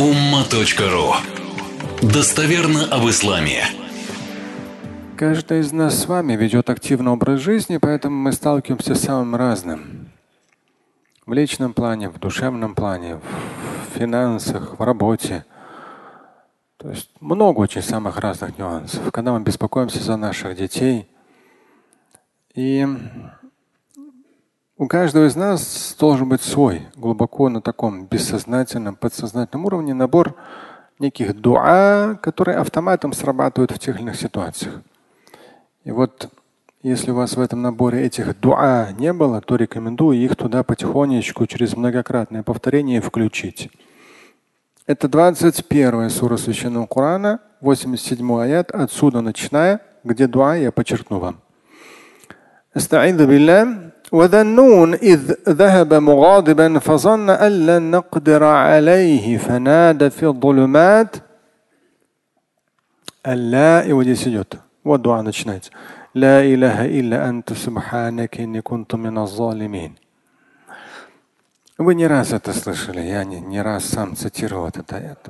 umma.ru Достоверно об исламе. Каждый из нас с вами ведет активный образ жизни, поэтому мы сталкиваемся с самым разным. В личном плане, в душевном плане, в финансах, в работе. То есть много очень самых разных нюансов. Когда мы беспокоимся за наших детей. И у каждого из нас должен быть свой, глубоко на таком бессознательном, подсознательном уровне набор неких дуа, которые автоматом срабатывают в тех или иных ситуациях. И вот если у вас в этом наборе этих дуа не было, то рекомендую их туда потихонечку через многократное повторение включить. Это 21 сура Священного Корана, 87 аят, отсюда начиная, где дуа я подчеркну вам. وذا النون إذ ذهب مغاضبا فظن أن لن نقدر عليه فنادى في الظلمات اللا и вот здесь идет. Вот дуа начинается. لا إله إلا أنت سبحانك إني كنت من الظالمين. Вы не раз это слышали, я не, не раз сам цитировал этот аят.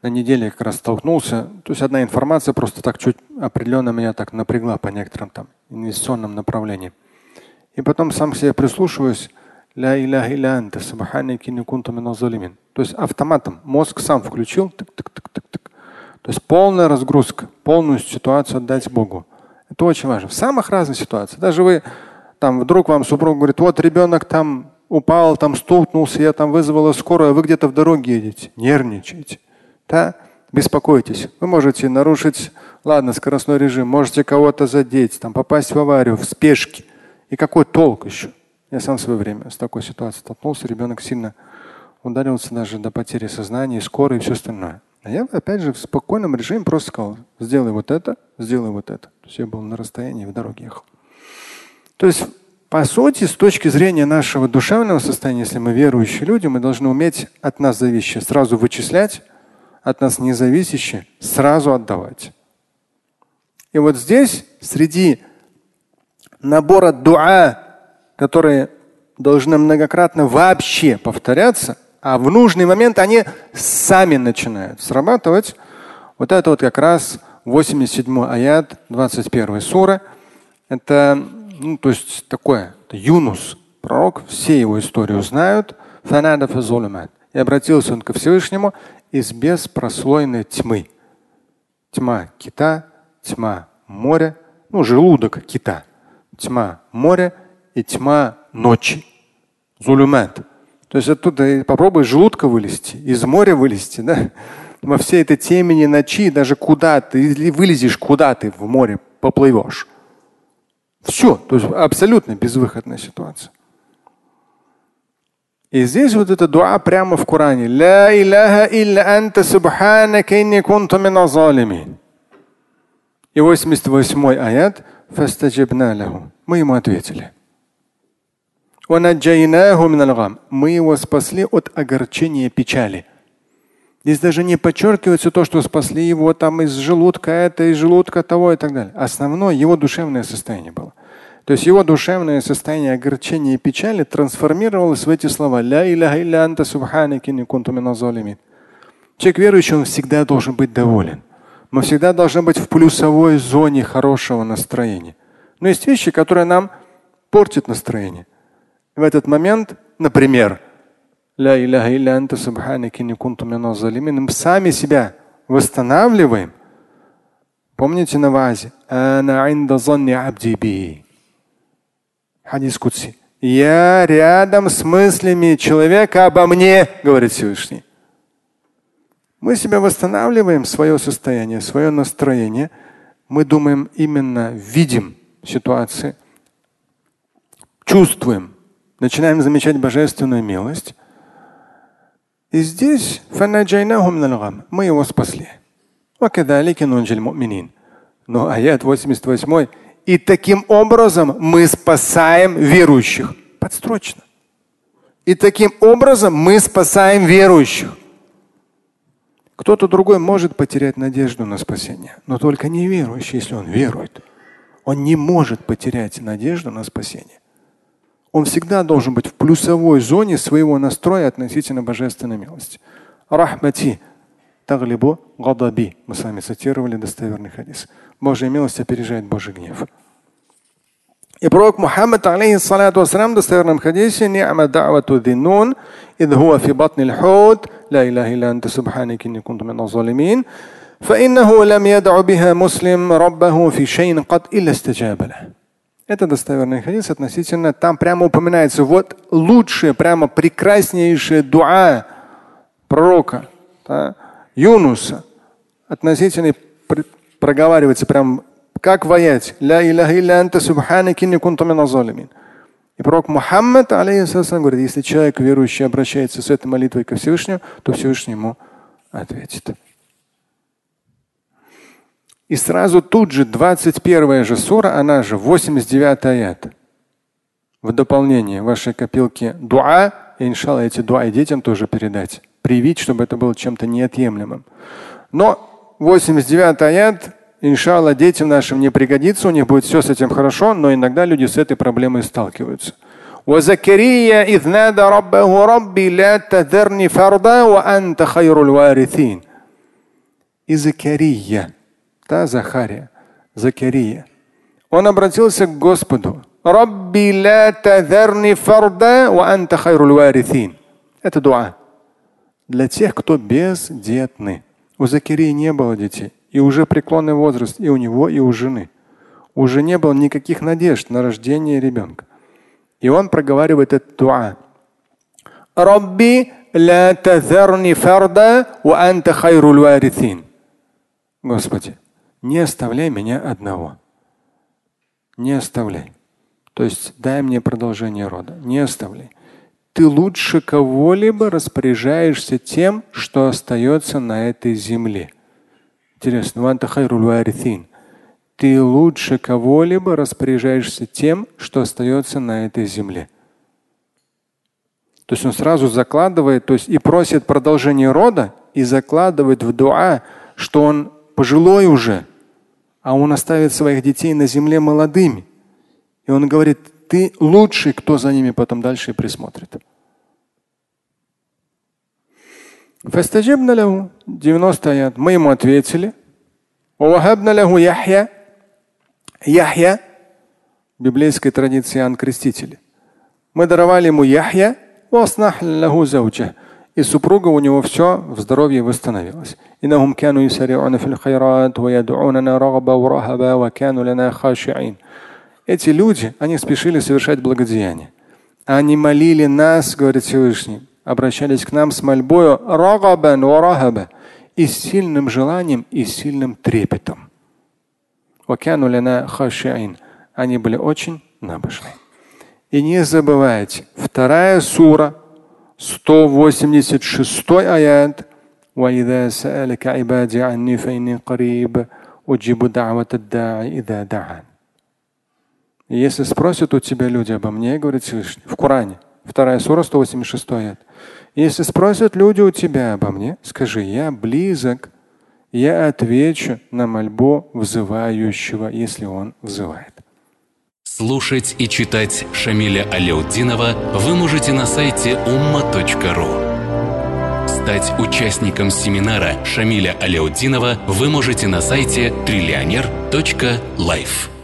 На неделе как раз столкнулся, то есть одна информация просто так чуть определенно меня так напрягла по некоторым там инвестиционным направлениям. И потом сам к себе прислушиваюсь. Ля иляха илля анта, То есть автоматом мозг сам включил. Тык, тык, тык, тык, тык. То есть полная разгрузка, полную ситуацию отдать Богу. Это очень важно. В самых разных ситуациях. Даже вы там вдруг вам супруг говорит, вот ребенок там упал, там столкнулся, я там вызвала скорую, а вы где-то в дороге едете, нервничаете. Да? Беспокойтесь. Вы можете нарушить, ладно, скоростной режим, можете кого-то задеть, там, попасть в аварию, в спешке. И какой толк еще? Я сам в свое время с такой ситуацией столкнулся. Ребенок сильно ударился даже до потери сознания, скорой и все остальное. А я, опять же, в спокойном режиме просто сказал, сделай вот это, сделай вот это. То есть я был на расстоянии, в дороге ехал. То есть, по сути, с точки зрения нашего душевного состояния, если мы верующие люди, мы должны уметь от нас зависящее сразу вычислять, от нас независящее сразу отдавать. И вот здесь, среди набора дуа, которые должны многократно вообще повторяться, а в нужный момент они сами начинают срабатывать. Вот это вот как раз 87 аят 21 сура. Это, ну, то есть такое, это Юнус, пророк, все его историю знают. И обратился он ко Всевышнему из беспрослойной тьмы. Тьма кита, тьма моря, ну, желудок кита – тьма моря и тьма ночи. Зулюмат. То есть оттуда попробуй желудка вылезти, из моря вылезти, да? Во всей этой темени ночи даже куда ты вылезешь, куда ты в море поплывешь. Все, то есть абсолютно безвыходная ситуация. И здесь вот это дуа прямо в Коране. Ла иляха илля анта субханака инни кунту мина И 88 аят. Мы ему ответили. Мы его спасли от огорчения печали. Здесь даже не подчеркивается то, что спасли его там из желудка это, из желудка того и так далее. Основное его душевное состояние было. То есть его душевное состояние огорчения и печали трансформировалось в эти слова. Человек верующий, он всегда должен быть доволен. Мы всегда должны быть в плюсовой зоне хорошего настроения. Но есть вещи, которые нам портят настроение. В этот момент, например, мы сами себя восстанавливаем. Помните на вазе? Хадис Кутси. Я рядом с мыслями человека обо мне, говорит Всевышний. Мы себя восстанавливаем, свое состояние, свое настроение. Мы думаем именно, видим ситуации, чувствуем, начинаем замечать божественную милость. И здесь мы его спасли. Но аят 88. И таким образом мы спасаем верующих. Подстрочно. И таким образом мы спасаем верующих. Кто-то другой может потерять надежду на спасение, но только неверующий, если он верует. Он не может потерять надежду на спасение. Он всегда должен быть в плюсовой зоне своего настроя относительно божественной милости. рахмати таглибу гадаби. Мы с вами цитировали достоверный хадис. Божья милость опережает Божий гнев. И пророк Мухаммад, алейхиссалату вассалам, в достоверном хадисе, «Ни'ма да'вату диннун, идh хуа фи батни л-худ, ла илляха илля анта субханик инни кунту мин залимин, فإنه لم يدع بها مسلم ربه في شيء قد إلا استجاب له». Это достоверный хадис относительно, там прямо упоминается вот лучшее, прямо прекраснейшее дуа пророка да, Юнуса относительно проговаривается прям как в аяте. Ля илляха илля анта субханаки не кунту мин И пророк Мухаммад, алейхиссалам, говорит, если человек верующий обращается с этой молитвой ко Всевышнему, то Всевышний ему ответит. И сразу тут же 21 же сура, она же 89 аят. В дополнение вашей копилки дуа, и иншалла эти дуа и детям тоже передать. Привить, чтобы это было чем-то неотъемлемым. Но 89 аят Иншалла, детям нашим не пригодится, у них будет все с этим хорошо, но иногда люди с этой проблемой сталкиваются. И Закария, та Захария, Закария. Он обратился к Господу. Это дуа для тех, кто бездетны. У Закирии не было детей и уже преклонный возраст и у него, и у жены. Уже не было никаких надежд на рождение ребенка. И он проговаривает этот дуа. Ла тазарни фарда ва анта хайрул варithин. Господи, не оставляй меня одного. Не оставляй. То есть дай мне продолжение рода. Не оставляй. Ты лучше кого-либо распоряжаешься тем, что остается на этой земле. Интересно, ты лучше кого-либо распоряжаешься тем, что остается на этой земле. То есть он сразу закладывает, то есть и просит продолжение рода, и закладывает в дуа, что он пожилой уже, а он оставит своих детей на земле молодыми. И он говорит, ты лучший, кто за ними потом дальше присмотрит. 90 аят. Мы ему ответили. Яхья. Яхья. Библейской традиции Иоанн Креститель. Мы даровали ему Яхья. И супруга у него все в здоровье восстановилось. Эти люди, они спешили совершать благодеяние. Они молили нас, говорит Всевышний, обращались к нам с мольбою и с сильным желанием и с сильным трепетом. Они были очень набожны. И не забывайте, вторая сура, 186 аят. Если спросят у тебя люди обо мне, говорит Всевышний, в Коране – вторая сура, 186 аят. Если спросят люди у тебя обо мне, скажи, я близок, я отвечу на мольбу взывающего, если он взывает. Слушать и читать Шамиля Аляутдинова вы можете на сайте umma.ru. Стать участником семинара Шамиля Аляутдинова вы можете на сайте триллионер.life.